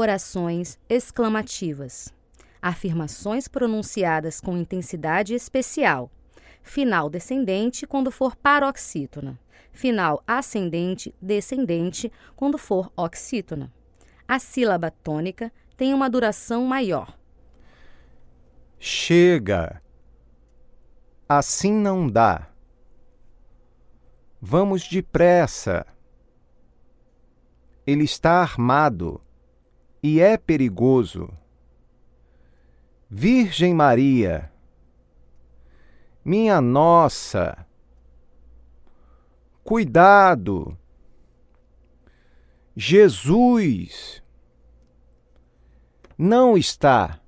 Orações exclamativas. Afirmações pronunciadas com intensidade especial. Final descendente quando for paroxítona. Final ascendente, descendente quando for oxítona. A sílaba tônica tem uma duração maior. Chega! Assim não dá. Vamos depressa. Ele está armado e é perigoso. Virgem Maria, minha nossa, cuidado. Jesus não está